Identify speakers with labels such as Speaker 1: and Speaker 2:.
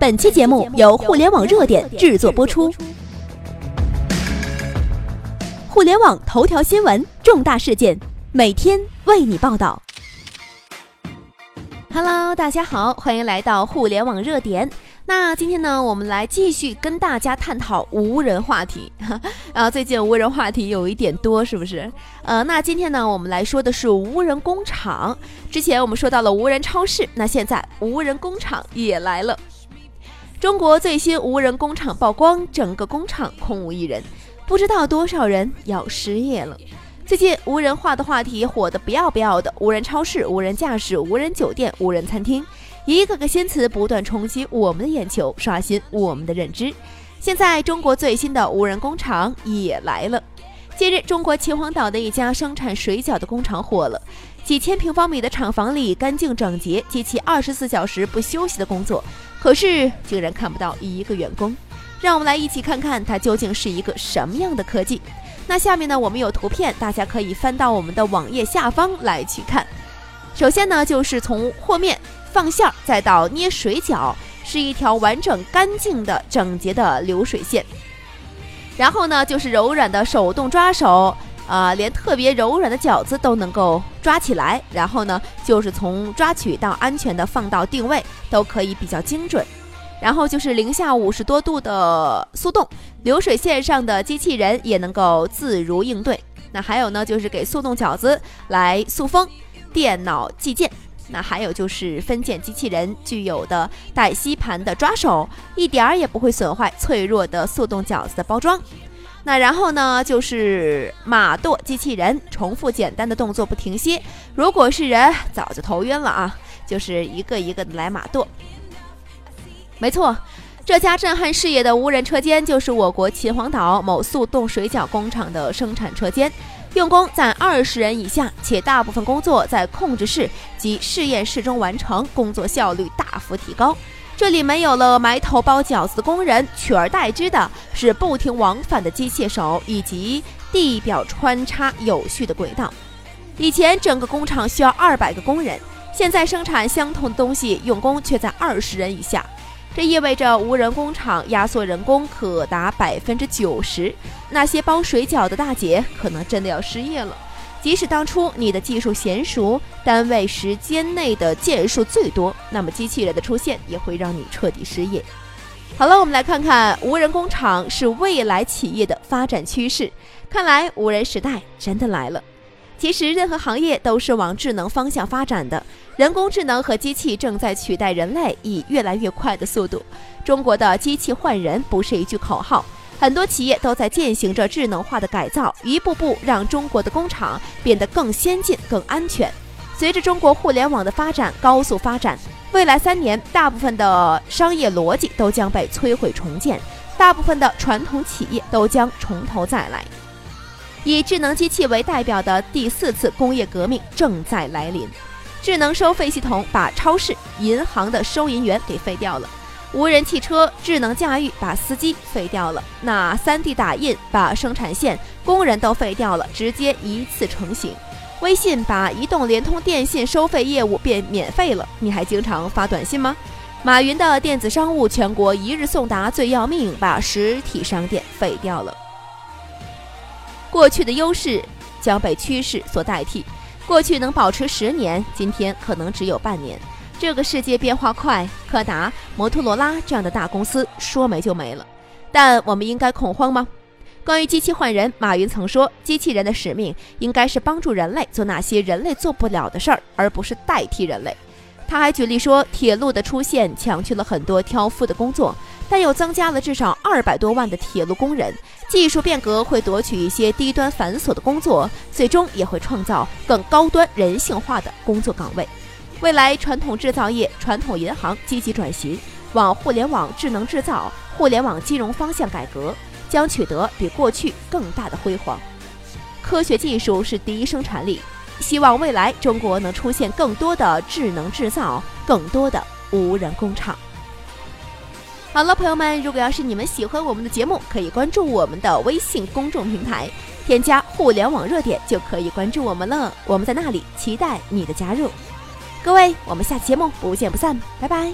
Speaker 1: 本期节目由互联网热点制作播出。互联网头条新闻，重大事件，每天为你报道。Hello，大家好，欢迎来到互联网热点。那今天呢，我们来继续跟大家探讨无人话题。啊，最近无人话题有一点多，是不是？呃，那今天呢，我们来说的是无人工厂。之前我们说到了无人超市，那现在无人工厂也来了。中国最新无人工厂曝光，整个工厂空无一人，不知道多少人要失业了。最近无人化的话题火得不要不要的，无人超市、无人驾驶、无人酒店、无人餐厅。一个个新词不断冲击我们的眼球，刷新我们的认知。现在，中国最新的无人工厂也来了。近日，中国秦皇岛的一家生产水饺的工厂火了，几千平方米的厂房里干净整洁，机器二十四小时不休息的工作，可是竟然看不到一个员工。让我们来一起看看它究竟是一个什么样的科技。那下面呢，我们有图片，大家可以翻到我们的网页下方来去看。首先呢，就是从和面。放馅儿，再到捏水饺，是一条完整、干净的、整洁的流水线。然后呢，就是柔软的手动抓手，啊，连特别柔软的饺子都能够抓起来。然后呢，就是从抓取到安全的放到定位，都可以比较精准。然后就是零下五十多度的速冻，流水线上的机器人也能够自如应对。那还有呢，就是给速冻饺子来塑封，电脑计件。那还有就是分拣机器人具有的带吸盘的抓手，一点儿也不会损坏脆弱的速冻饺子的包装。那然后呢，就是马垛机器人，重复简单的动作不停歇。如果是人，早就头晕了啊！就是一个一个的来马垛。没错，这家震撼视野的无人车间，就是我国秦皇岛某速冻水饺工厂的生产车间。用工在二十人以下，且大部分工作在控制室及试验室中完成，工作效率大幅提高。这里没有了埋头包饺子的工人，取而代之的是不停往返的机械手以及地表穿插有序的轨道。以前整个工厂需要二百个工人，现在生产相同的东西，用工却在二十人以下。这意味着无人工厂压缩人工可达百分之九十，那些包水饺的大姐可能真的要失业了。即使当初你的技术娴熟，单位时间内的件数最多，那么机器人的出现也会让你彻底失业。好了，我们来看看无人工厂是未来企业的发展趋势。看来无人时代真的来了。其实，任何行业都是往智能方向发展的。人工智能和机器正在取代人类，以越来越快的速度。中国的机器换人不是一句口号，很多企业都在践行着智能化的改造，一步步让中国的工厂变得更先进、更安全。随着中国互联网的发展高速发展，未来三年，大部分的商业逻辑都将被摧毁重建，大部分的传统企业都将从头再来。以智能机器为代表的第四次工业革命正在来临。智能收费系统把超市、银行的收银员给废掉了；无人汽车智能驾驭把司机废掉了；那 3D 打印把生产线工人都废掉了，直接一次成型。微信把移动、联通、电信收费业务变免费了，你还经常发短信吗？马云的电子商务全国一日送达最要命，把实体商店废掉了。过去的优势将被趋势所代替。过去能保持十年，今天可能只有半年。这个世界变化快，柯达、摩托罗拉这样的大公司说没就没了。但我们应该恐慌吗？关于机器换人，马云曾说，机器人的使命应该是帮助人类做那些人类做不了的事儿，而不是代替人类。他还举例说，铁路的出现抢去了很多挑夫的工作。但又增加了至少二百多万的铁路工人，技术变革会夺取一些低端繁琐的工作，最终也会创造更高端人性化的工作岗位。未来传统制造业、传统银行积极转型，往互联网智能制造、互联网金融方向改革，将取得比过去更大的辉煌。科学技术是第一生产力，希望未来中国能出现更多的智能制造，更多的无人工厂。好了，朋友们，如果要是你们喜欢我们的节目，可以关注我们的微信公众平台，添加“互联网热点”就可以关注我们了。我们在那里期待你的加入。各位，我们下期节目不见不散，拜拜。